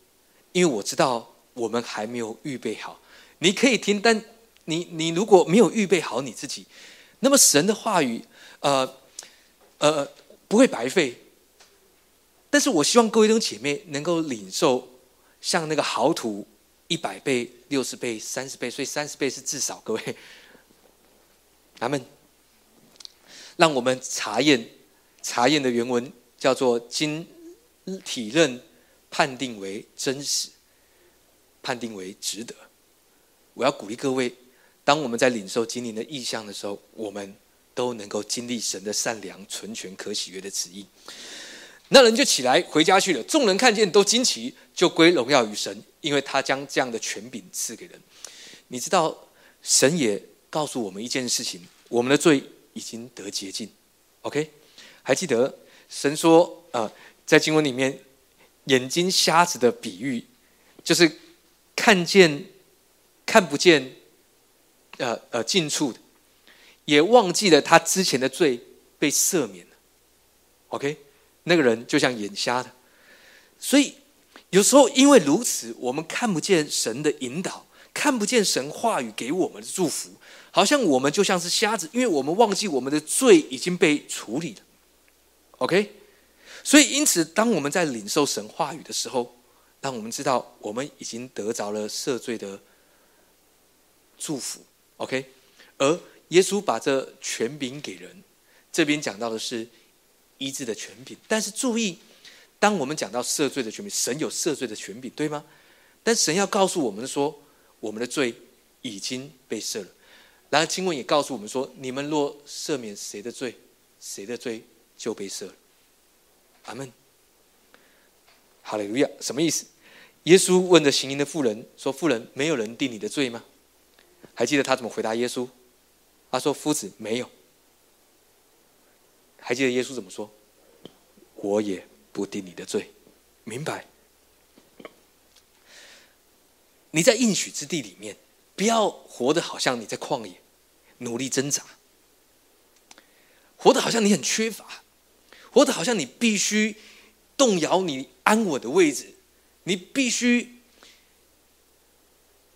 因为我知道我们还没有预备好。你可以听，但你你如果没有预备好你自己，那么神的话语，呃呃，不会白费。但是我希望各位弟兄姐妹能够领受，像那个豪土。一百倍、六十倍、三十倍，所以三十倍是至少。各位，咱们让我们查验查验的原文叫做“经体认判定为真实，判定为值得”。我要鼓励各位，当我们在领受经灵的意象的时候，我们都能够经历神的善良、纯全、可喜悦的旨意。那人就起来回家去了。众人看见都惊奇，就归荣耀于神。因为他将这样的权柄赐给人，你知道，神也告诉我们一件事情：我们的罪已经得洁净。OK，还记得神说啊，在经文里面，眼睛瞎子的比喻，就是看见看不见，呃呃近处的，也忘记了他之前的罪被赦免了。OK，那个人就像眼瞎的，所以。有时候，因为如此，我们看不见神的引导，看不见神话语给我们的祝福，好像我们就像是瞎子，因为我们忘记我们的罪已经被处理了。OK，所以因此，当我们在领受神话语的时候，让我们知道我们已经得着了赦罪的祝福。OK，而耶稣把这权柄给人，这边讲到的是医治的权柄，但是注意。当我们讲到赦罪的权柄，神有赦罪的权柄，对吗？但神要告诉我们说，我们的罪已经被赦了。然后经文也告诉我们说，你们若赦免谁的罪，谁的罪就被赦了。阿门。哈利路亚，什么意思？耶稣问着行淫的妇人说：“妇人，没有人定你的罪吗？”还记得他怎么回答耶稣？他说：“夫子，没有。”还记得耶稣怎么说？我也。不定你的罪，明白？你在应许之地里面，不要活得好像你在旷野努力挣扎，活得好像你很缺乏，活得好像你必须动摇你安稳的位置，你必须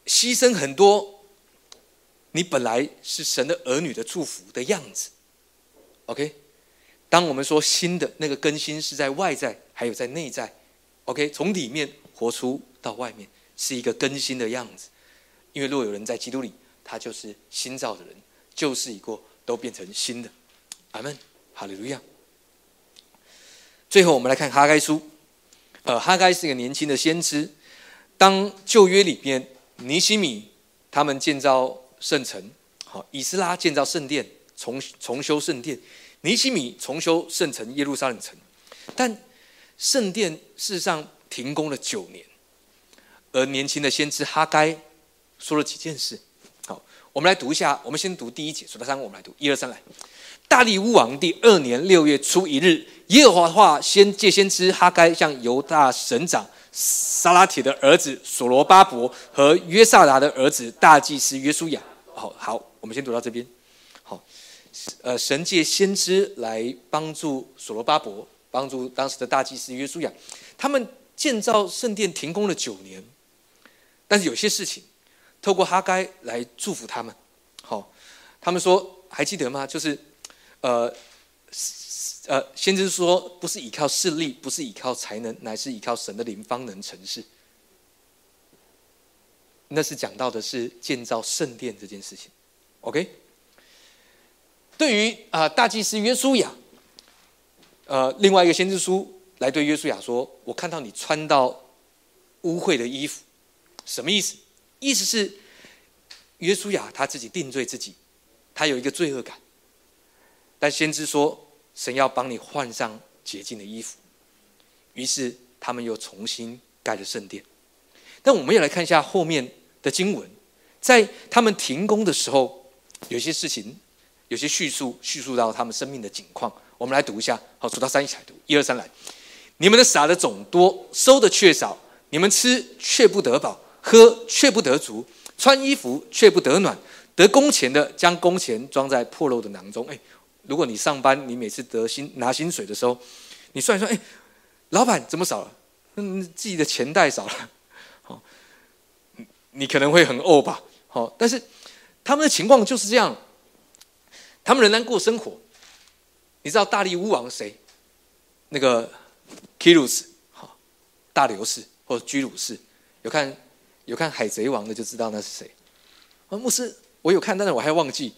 牺牲很多，你本来是神的儿女的祝福的样子。OK，当我们说新的那个更新是在外在，还有在内在。OK，从里面活出到外面是一个更新的样子。因为若有人在基督里，他就是新造的人，旧事已过，都变成新的。阿门，哈利路亚。最后，我们来看哈该书。呃，哈该是一个年轻的先知。当旧约里边尼西米他们建造圣城，好，以斯拉建造圣殿，重重修圣殿，尼西米重修圣城耶路撒冷城。但圣殿事实上停工了九年，而年轻的先知哈该说了几件事。好，我们来读一下。我们先读第一节，数到三，我们来读一二三来。大利乌王第二年六月初一日，耶和华话先借先知哈该向犹大省长撒拉铁的儿子所罗巴伯和约萨达的儿子大祭司约书亚。好好，我们先读到这边。呃，神借先知来帮助所罗巴伯，帮助当时的大祭司约书亚。他们建造圣殿停工了九年，但是有些事情透过哈该来祝福他们。好，他们说还记得吗？就是。呃，呃，先知说，不是依靠势力，不是依靠才能，乃是依靠神的灵方能成事。那是讲到的是建造圣殿这件事情。OK，对于啊大祭司约书亚，呃，另外一个先知书来对约书亚说：“我看到你穿到污秽的衣服，什么意思？意思是约书亚他自己定罪自己，他有一个罪恶感。”但先知说，神要帮你换上洁净的衣服，于是他们又重新盖了圣殿。但我们也来看一下后面的经文，在他们停工的时候，有些事情，有些叙述叙述到他们生命的景况。我们来读一下，好，数到三一起来读，一二三来。你们的撒的种多，收的却少；你们吃却不得饱，喝却不得足，穿衣服却不得暖。得工钱的将工钱装在破漏的囊中。哎。如果你上班，你每次得薪拿薪水的时候，你算一算，哎，老板怎么少了？嗯，自己的钱袋少了，好，你可能会很饿吧？好，但是他们的情况就是这样，他们仍然过生活。你知道大力乌王谁？那个基鲁斯，哈，大流士或者居鲁士，有看有看海贼王的就知道那是谁。啊，牧师，我有看，但是我还忘记，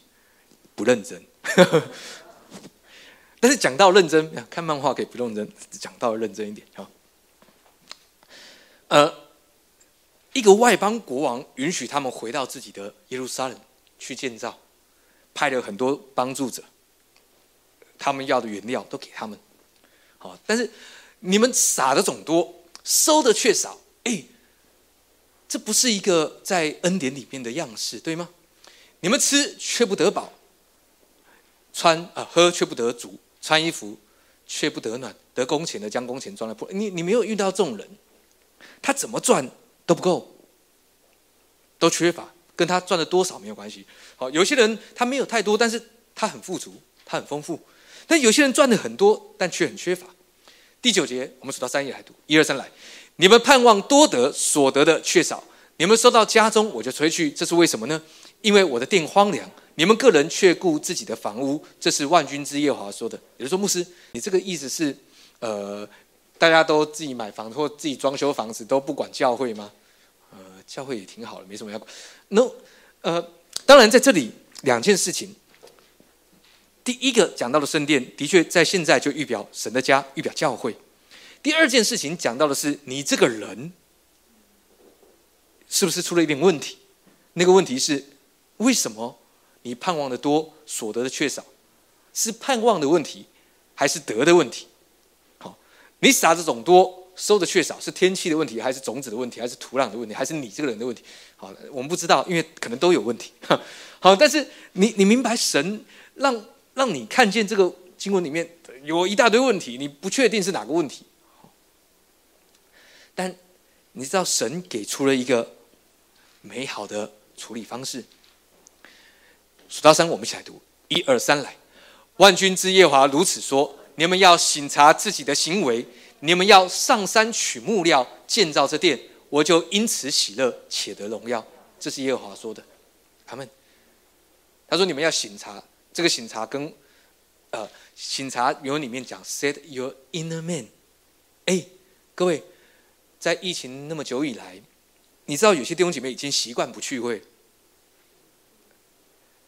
不认真。<laughs> 但是讲到认真，看漫画可以不认真，讲到认真一点啊。呃，一个外邦国王允许他们回到自己的耶路撒冷去建造，派了很多帮助者，他们要的原料都给他们。好，但是你们撒的总多，收的却少，哎，这不是一个在恩典里面的样式，对吗？你们吃却不得饱。穿啊喝却不得足，穿衣服却不得暖，得工钱的将工钱装在破。你你没有遇到这种人，他怎么赚都不够，都缺乏，跟他赚的多少没有关系。好，有些人他没有太多，但是他很富足，他很丰富。但有些人赚的很多，但却很缺乏。第九节，我们数到三页来读，一二三来。你们盼望多得，所得的却少；你们收到家中，我就吹去，这是为什么呢？因为我的店荒凉。你们个人却顾自己的房屋，这是万军之耶和华说的。也就说，牧师，你这个意思是，呃，大家都自己买房子或自己装修房子，都不管教会吗？教会也挺好的，没什么要管。No，呃，当然在这里两件事情。第一个讲到了圣殿，的确在现在就预表神的家，预表教会。第二件事情讲到的是你这个人，是不是出了一点问题？那个问题是为什么？你盼望的多，所得的却少，是盼望的问题，还是得的问题？好，你撒的种多，收的却少，是天气的问题，还是种子的问题，还是土壤的问题，还是你这个人的问题？好，我们不知道，因为可能都有问题。<laughs> 好，但是你你明白，神让让你看见这个经文里面有一大堆问题，你不确定是哪个问题。但你知道，神给出了一个美好的处理方式。数到三，我们一起来读。一二三，来！万军之耶华如此说：你们要省察自己的行为，你们要上山取木料建造这殿，我就因此喜乐，且得荣耀。这是耶和华说的，阿门。他说你们要醒察，这个醒察跟呃醒察原文里面讲 set your inner man。哎，各位，在疫情那么久以来，你知道有些弟兄姐妹已经习惯不聚会。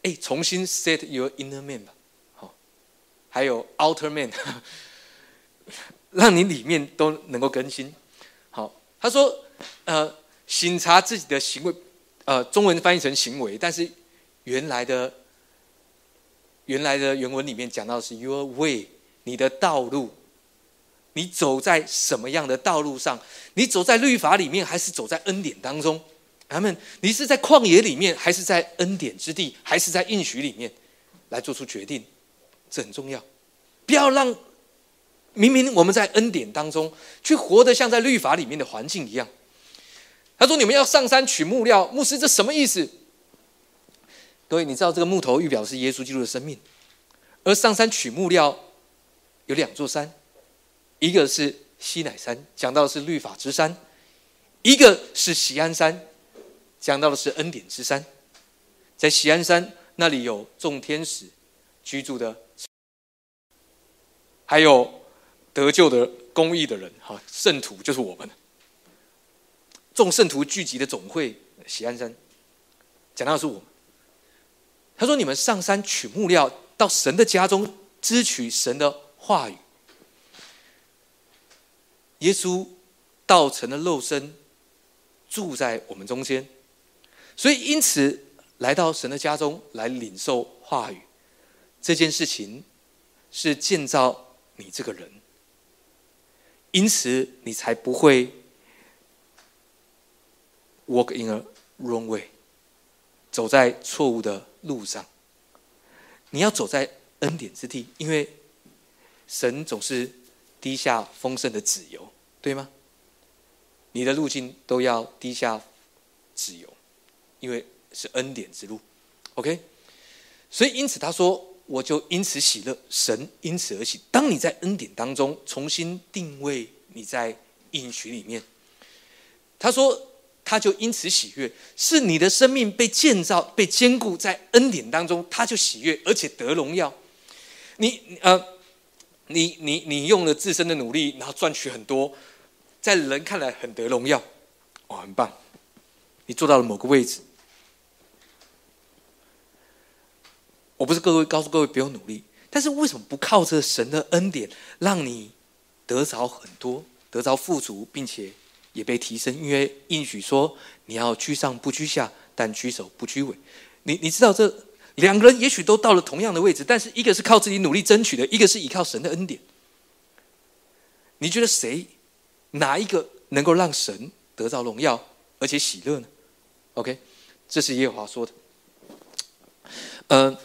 哎，重新 set your inner man 吧，好，还有 outer man，让你里面都能够更新。好，他说，呃，醒察自己的行为，呃，中文翻译成行为，但是原来的原来的原文里面讲到是 your way，你的道路。你走在什么样的道路上？你走在律法里面，还是走在恩典当中？他们，你是在旷野里面，还是在恩典之地，还是在应许里面，来做出决定？这很重要。不要让明明我们在恩典当中，却活得像在律法里面的环境一样。他说：“你们要上山取木料，牧师，这什么意思？”各位，你知道这个木头预表是耶稣基督的生命，而上山取木料有两座山。一个是西乃山，讲到的是律法之山；一个是喜安山，讲到的是恩典之山。在喜安山那里有众天使居住的，还有得救的公义的人，哈，圣徒就是我们，众圣徒聚集的总会。喜安山讲到的是我们。他说：“你们上山取木料，到神的家中支取神的话语。”耶稣道成的肉身，住在我们中间，所以因此来到神的家中来领受话语，这件事情是建造你这个人，因此你才不会 walk in a wrong way，走在错误的路上。你要走在恩典之地，因为神总是。低下丰盛的子油，对吗？你的路径都要低下子油，因为是恩典之路。OK，所以因此他说，我就因此喜乐，神因此而喜。当你在恩典当中重新定位你在应许里面，他说他就因此喜悦，是你的生命被建造、被坚固在恩典当中，他就喜悦，而且得荣耀。你呃。你你你用了自身的努力，然后赚取很多，在人看来很得荣耀，哦，很棒，你做到了某个位置。我不是各位告诉各位不用努力，但是为什么不靠着神的恩典，让你得着很多，得着富足，并且也被提升？因为应许说你要居上不居下，但居首不居尾。你你知道这？两个人也许都到了同样的位置，但是一个是靠自己努力争取的，一个是依靠神的恩典。你觉得谁哪一个能够让神得到荣耀而且喜乐呢？OK，这是耶和华说的。嗯，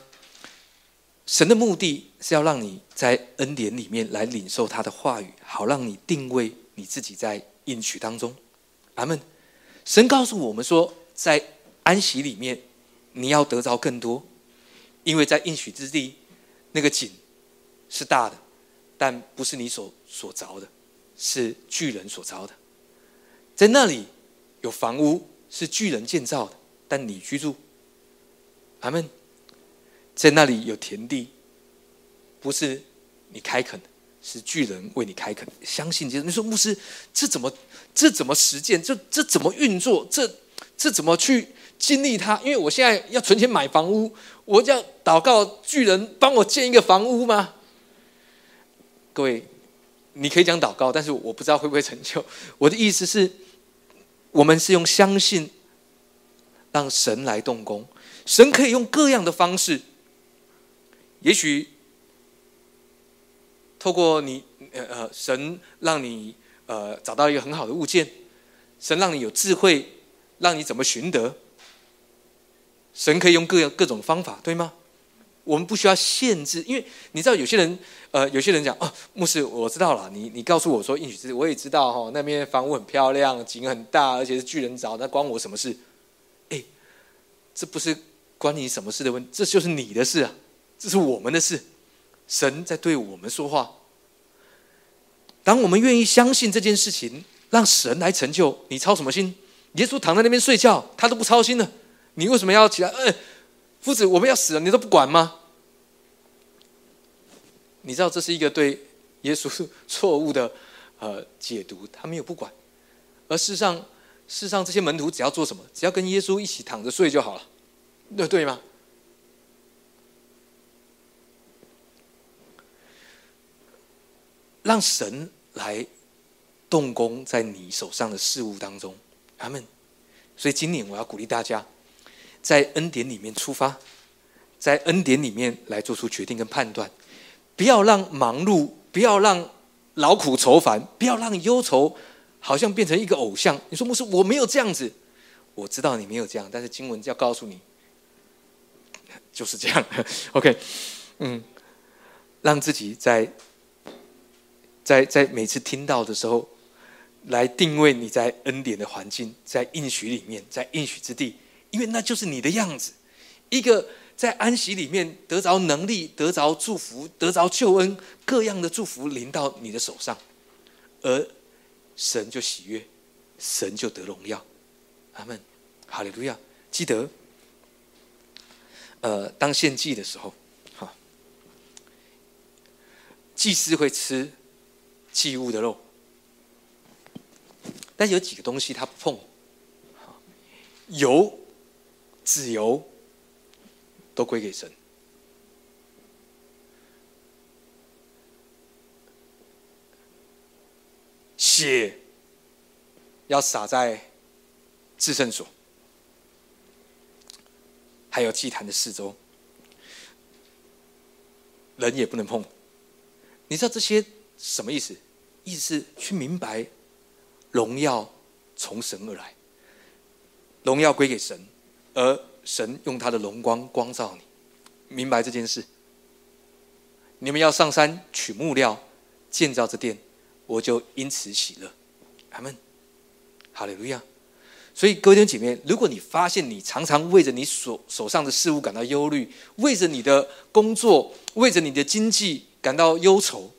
神的目的是要让你在恩典里面来领受他的话语，好让你定位你自己在应许当中。阿门。神告诉我们说，在安息里面，你要得着更多。因为在应许之地，那个井是大的，但不是你所所凿的，是巨人所凿的。在那里有房屋是巨人建造的，但你居住。阿门。在那里有田地，不是你开垦的，是巨人为你开垦。相信就是你说牧师，这怎么这怎么实践？这这怎么运作？这这怎么去？经历它，因为我现在要存钱买房屋，我要祷告巨人帮我建一个房屋吗？各位，你可以讲祷告，但是我不知道会不会成就。我的意思是，我们是用相信让神来动工，神可以用各样的方式，也许透过你呃呃，神让你呃找到一个很好的物件，神让你有智慧，让你怎么寻得。神可以用各样各种方法，对吗？我们不需要限制，因为你知道有些人，呃，有些人讲哦，牧师，我知道了，你你告诉我说应许之我也知道哈，那边房屋很漂亮，景很大，而且是巨人找，那关我什么事？哎，这不是关你什么事的问，这就是你的事啊，这是我们的事，神在对我们说话。当我们愿意相信这件事情，让神来成就，你操什么心？耶稣躺在那边睡觉，他都不操心了，你为什么要起来？哎，夫子，我们要死了，你都不管吗？你知道这是一个对耶稣错误的呃解读，他没有不管，而事实上，事实上这些门徒只要做什么，只要跟耶稣一起躺着睡就好了，对对吗？让神来动工在你手上的事物当中，阿门。所以今年我要鼓励大家，在恩典里面出发，在恩典里面来做出决定跟判断，不要让忙碌，不要让劳苦愁烦，不要让忧愁好像变成一个偶像。你说牧师，我没有这样子，我知道你没有这样，但是经文要告诉你，就是这样。<laughs> OK，嗯，让自己在。在在每次听到的时候，来定位你在恩典的环境，在应许里面，在应许之地，因为那就是你的样子。一个在安息里面得着能力、得着祝福、得着救恩，各样的祝福临到你的手上，而神就喜悦，神就得荣耀。阿门，哈利路亚！记得，呃，当献祭的时候，哈，祭司会吃。祭物的肉，但有几个东西他不碰，油、脂油都归给神，血要洒在至圣所，还有祭坛的四周，人也不能碰。你知道这些什么意思？意思是去明白，荣耀从神而来，荣耀归给神，而神用他的荣光光照你，明白这件事。你们要上山取木料建造这殿，我就因此喜乐。阿门，哈利路亚。所以各位弟兄姐妹，如果你发现你常常为着你手手上的事物感到忧虑，为着你的工作，为着你的经济感到忧愁，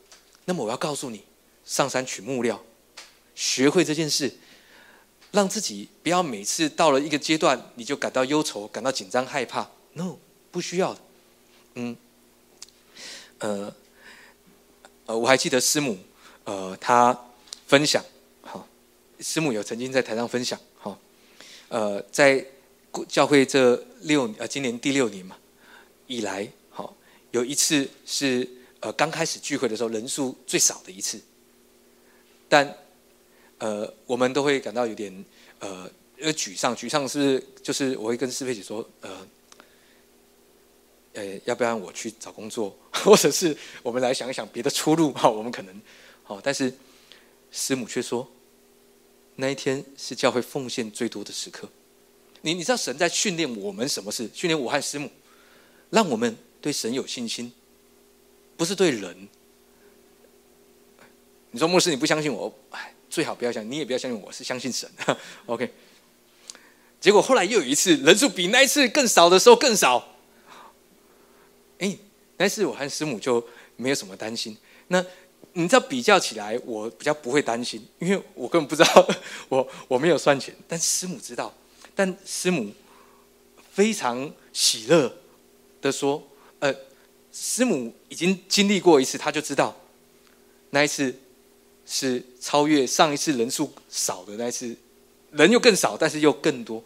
那么我要告诉你。上山取木料，学会这件事，让自己不要每次到了一个阶段，你就感到忧愁、感到紧张、害怕。No，不需要的。嗯，呃，呃，我还记得师母，呃，她分享，好，师母有曾经在台上分享，好，呃，在教会这六呃今年第六年嘛以来，好，有一次是呃刚开始聚会的时候人数最少的一次。但，呃，我们都会感到有点呃呃沮丧。沮丧是就是我会跟师佩姐说，呃，呃，要不要我去找工作，<laughs> 或者是我们来想一想别的出路哈。我们可能好，但是师母却说，那一天是教会奉献最多的时刻。你你知道神在训练我们什么事？训练我和师母，让我们对神有信心，不是对人。你说牧师，你不相信我？哎，最好不要相信，你也不要相信我，是相信神。<laughs> OK。结果后来又有一次人数比那一次更少的时候更少。哎，那一次我和师母就没有什么担心。那你知道比较起来，我比较不会担心，因为我根本不知道 <laughs> 我我没有算钱，但师母知道。但师母非常喜乐的说：“呃，师母已经经历过一次，他就知道那一次。”是超越上一次人数少的那次，人又更少，但是又更多。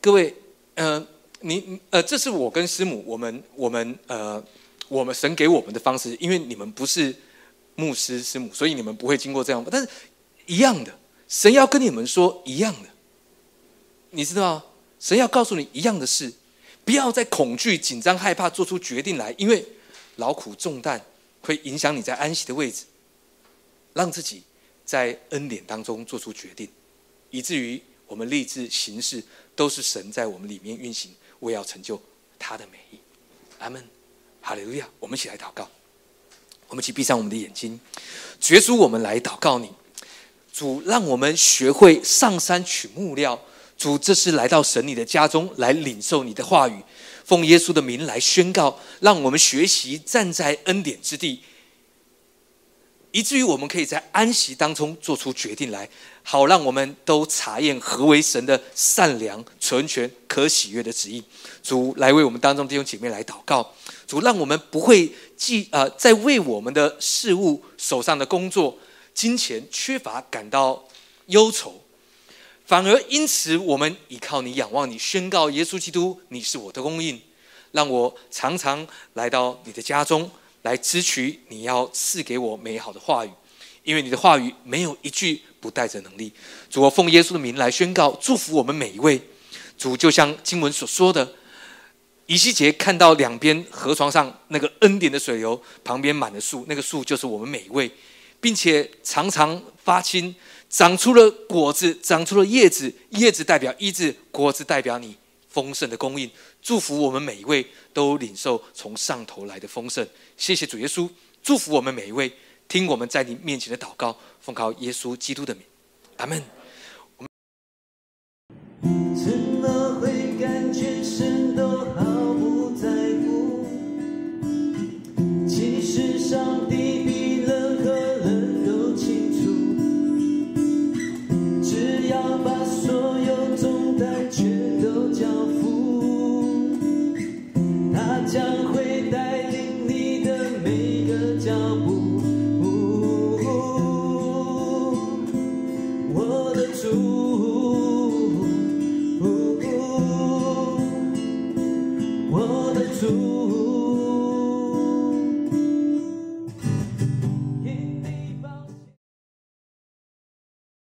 各位，呃，你呃，这是我跟师母，我们我们呃，我们神给我们的方式，因为你们不是牧师师母，所以你们不会经过这样。但是一样的，神要跟你们说一样的，你知道，神要告诉你一样的事，不要再恐惧、紧张、害怕，做出决定来，因为劳苦重担会影响你在安息的位置。让自己在恩典当中做出决定，以至于我们立志行事都是神在我们里面运行，为要成就他的美意。阿门，哈利路亚！我们一起来祷告，我们一起闭上我们的眼睛，绝主，我们来祷告你，主，让我们学会上山取木料。主，这是来到神你的家中来领受你的话语，奉耶稣的名来宣告，让我们学习站在恩典之地。以至于我们可以在安息当中做出决定来，好让我们都查验何为神的善良、纯全、可喜悦的旨意。主来为我们当中弟兄姐妹来祷告，主让我们不会记呃在为我们的事物、手上的工作、金钱缺乏感到忧愁，反而因此我们依靠你、仰望你，宣告耶稣基督，你是我的供应，让我常常来到你的家中来支取你要赐给我美好的话语。因为你的话语没有一句不带着能力，主，我奉耶稣的名来宣告，祝福我们每一位。主，就像经文所说的，以西结看到两边河床上那个恩典的水流，旁边满了树，那个树就是我们每一位，并且常常发青，长出了果子，长出了叶子，叶子代表医治，果子代表你丰盛的供应。祝福我们每一位都领受从上头来的丰盛。谢谢主耶稣，祝福我们每一位。听我们在你面前的祷告，奉靠耶稣基督的名，阿门。